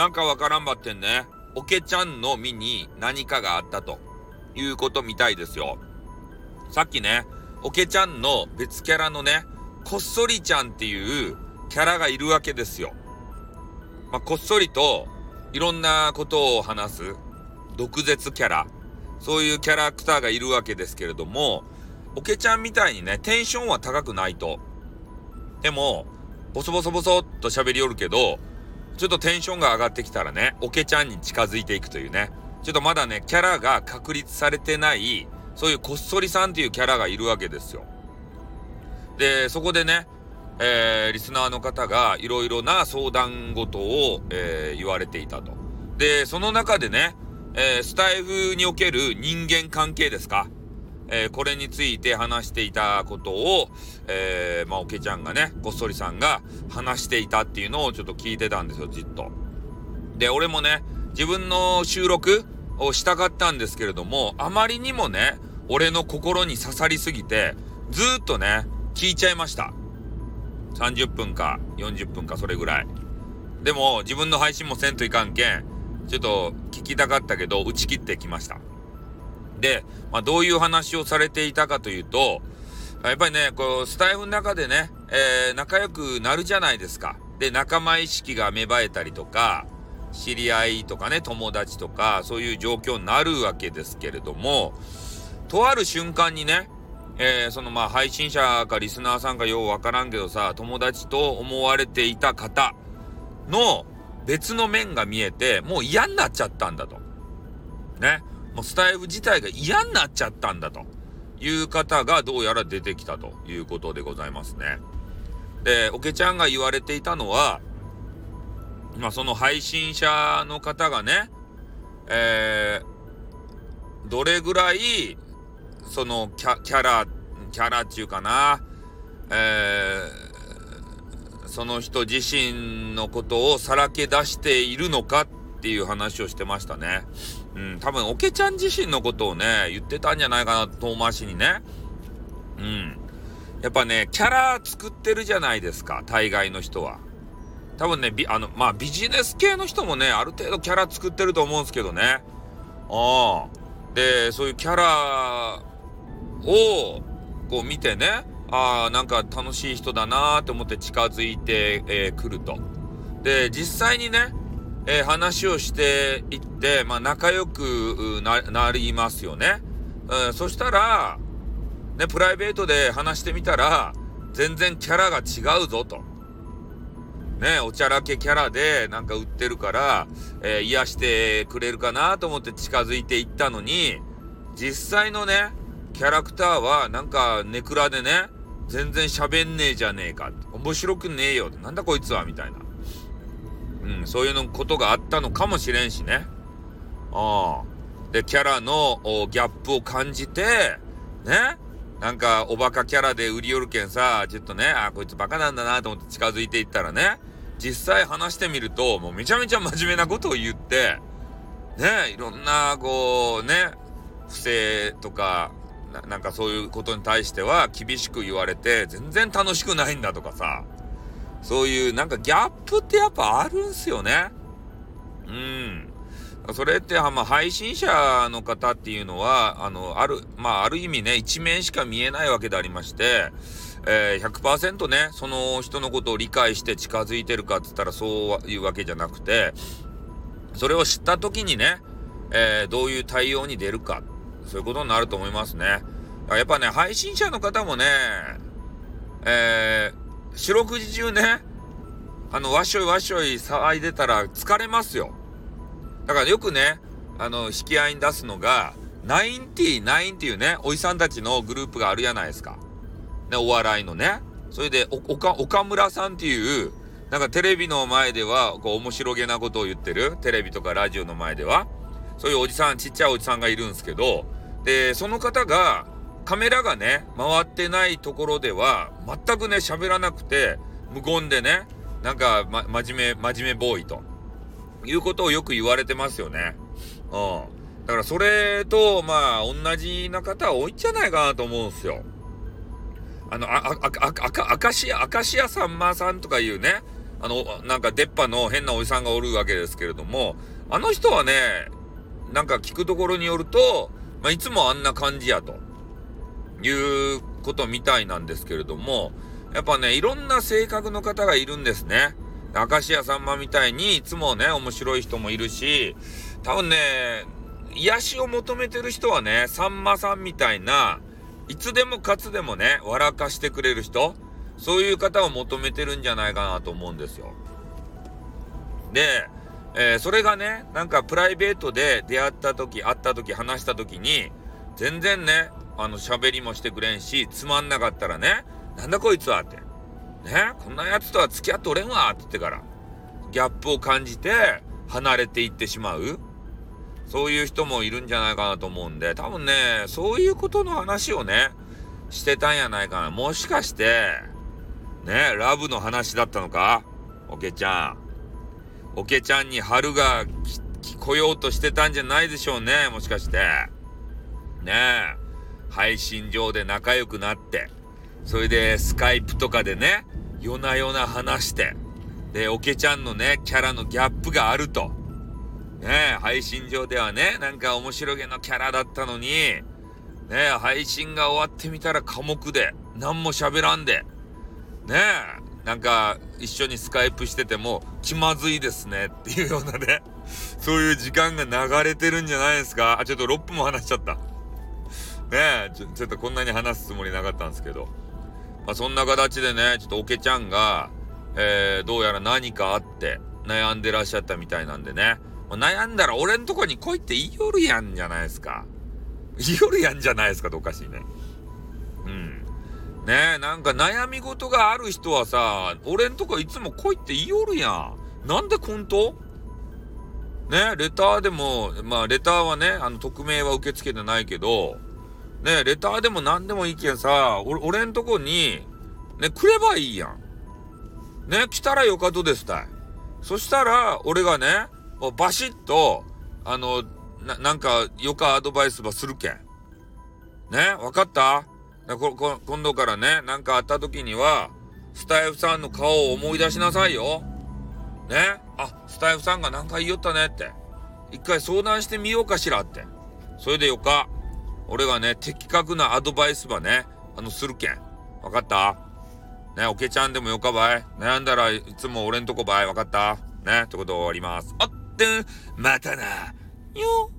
なんかわからんばってんね、おけちゃんの身に何かがあったということみたいですよ。さっきね、おけちゃんの別キャラのね、こっそりちゃんっていうキャラがいるわけですよ。まあ、こっそりといろんなことを話す毒舌キャラ、そういうキャラクターがいるわけですけれども、おけちゃんみたいにね、テンションは高くないと。でも、ボソボソボソっと喋りよるけど、ちょっとテンションが上がってきたらね、おけちゃんに近づいていくというね、ちょっとまだね、キャラが確立されてない、そういうこっそりさんっていうキャラがいるわけですよ。で、そこでね、えー、リスナーの方がいろいろな相談事を、えー、言われていたと。で、その中でね、えー、スタイフにおける人間関係ですか？えー、これについて話していたことを、えー、まあ、おけちゃんがね、こっそりさんが話していたっていうのをちょっと聞いてたんですよ、じっと。で、俺もね、自分の収録をしたかったんですけれども、あまりにもね、俺の心に刺さりすぎて、ずっとね、聞いちゃいました。30分か40分かそれぐらい。でも、自分の配信もせんといかんけん、ちょっと聞きたかったけど、打ち切ってきました。で、まあ、どういう話をされていたかというと、やっぱりね、こう、スタイフの中でね、えー、仲良くなるじゃないですか。で、仲間意識が芽生えたりとか、知り合いとかね、友達とか、そういう状況になるわけですけれども、とある瞬間にね、えー、そのまあ配信者かリスナーさんかようわからんけどさ、友達と思われていた方の別の面が見えて、もう嫌になっちゃったんだと。ね。もうスタイフ自体が嫌になっちゃったんだという方がどうやら出てきたということでございますね。で、おけちゃんが言われていたのは、まあその配信者の方がね、えー、どれぐらい、そのキャキャラ、キャラっていうかな、えー、その人自身のことをさらけ出しているのかっていう話をしてましたね。うん、多分、おけちゃん自身のことをね、言ってたんじゃないかな、遠回しにね。うん。やっぱね、キャラ作ってるじゃないですか、大概の人は。多分ね、あの、まあ、ビジネス系の人もね、ある程度キャラ作ってると思うんですけどね。ああ。で、そういうキャラを、こう見てね、ああ、なんか楽しい人だなーって思って近づいて、えー、ると。で、実際にね、えー、話をしていって、まあ、仲良くなりますよね。うん、そしたら、ね、プライベートで話してみたら、全然キャラが違うぞと。ね、おちゃらけキャラでなんか売ってるから、えー、癒してくれるかなと思って近づいていったのに、実際のね、キャラクターはなんかネクラでね、全然喋んねえじゃねえか。面白くねえよ。なんだこいつはみたいな。うん、そういうのことがあったのかもしれんしね。ああ。で、キャラのギャップを感じて、ね。なんか、おバカキャラで売り寄るけんさ、ちょっとね、あ、こいつバカなんだなと思って近づいていったらね、実際話してみると、もうめちゃめちゃ真面目なことを言って、ね、いろんな、こう、ね、不正とかな、なんかそういうことに対しては厳しく言われて、全然楽しくないんだとかさ、そういうなんかギャップってやっぱあるんすよね。うん。それって、まあ、配信者の方っていうのは、あの、ある、まあ、ある意味ね、一面しか見えないわけでありまして、えー、100%ね、その人のことを理解して近づいてるかって言ったらそういうわけじゃなくて、それを知った時にね、えー、どういう対応に出るか、そういうことになると思いますね。やっぱね、配信者の方もね、えー、四六時中ね、あの、わっしょいわっしょい騒いでたら疲れますよ。だからよくね、あの、引き合いに出すのが、ナインティナインっていうね、おじさんたちのグループがあるじゃないですか。ね、お笑いのね。それで、岡、岡村さんっていう、なんかテレビの前では、こう、面白げなことを言ってる。テレビとかラジオの前では。そういうおじさん、ちっちゃいおじさんがいるんですけど、で、その方が、カメラがね、回ってないところでは、全くね、喋らなくて、無言でね、なんか、ま、真面目、真面目ボーイと。いうことをよく言われてますよね。うん。だからそれと、まあ、同じな方多いんじゃないかなと思うんですよ。あの、あ、あ、あ、あ、あかし、あかしやさんまさんとかいうね、あの、なんか出っ歯の変なおじさんがおるわけですけれども、あの人はね、なんか聞くところによると、まあ、いつもあんな感じやと、いうことみたいなんですけれども、やっぱね、いろんな性格の方がいるんですね。明石家さんまみたいにいつもね、面白い人もいるし、多分ね、癒しを求めてる人はね、さんまさんみたいな、いつでもかつでもね、笑かしてくれる人、そういう方を求めてるんじゃないかなと思うんですよ。で、えー、それがね、なんかプライベートで出会った時、会った時、話した時に、全然ね、あの、喋りもしてくれんし、つまんなかったらね、なんだこいつはって。ね、こんな奴とは付き合っておれんわって言ってから、ギャップを感じて、離れていってしまう。そういう人もいるんじゃないかなと思うんで、多分ね、そういうことの話をね、してたんやないかな。もしかして、ね、ラブの話だったのか？おけちゃん。おけちゃんに春が来ようとしてたんじゃないでしょうね、もしかして。ねえ。配信上で仲良くなって、それでスカイプとかでね、夜な夜な話して、で、おけちゃんのね、キャラのギャップがあると。ね配信上ではね、なんか面白げのキャラだったのに、ね配信が終わってみたら寡黙で、何も喋らんで、ね、なんか一緒にスカイプしてても気まずいですねっていうようなね、そういう時間が流れてるんじゃないですかあ、ちょっと6分も話しちゃった。ね、ちょちょっとこんなに話すつもりなかったんですけど。まあそんな形でね、ちょっとおけちゃんが、えー、どうやら何かあって悩んでらっしゃったみたいなんでね。まあ、悩んだら俺んとこに来いって言いよるやんじゃないですか。言いよるやんじゃないですかとおかしいね。うん。ねえ、なんか悩み事がある人はさ、俺んとこいつも来いって言いよるやん。なんで本当ねレターでも、まあレターはね、あの匿名は受け付けてないけど、ねレターでも何でもいいけんさ、俺、俺んとこに、ね、来ればいいやん。ね、来たらよかとですたい。そしたら、俺がね、バシッと、あの、な、なんか、よかアドバイスばするけん。ね、わかった？ここ今度からね、なんかあった時には、スタイフさんの顔を思い出しなさいよ。ねあ、スタイフさんが何か言いよったねって。一回相談してみようかしらって。それでよか。俺がね、的確なアドバイスばね、あの、するけん。わかった？ね、おけちゃんでもよかばい。悩んだらいつも俺んとこばい。わかった？ね、ってこと終わります。あってん、またな。よ。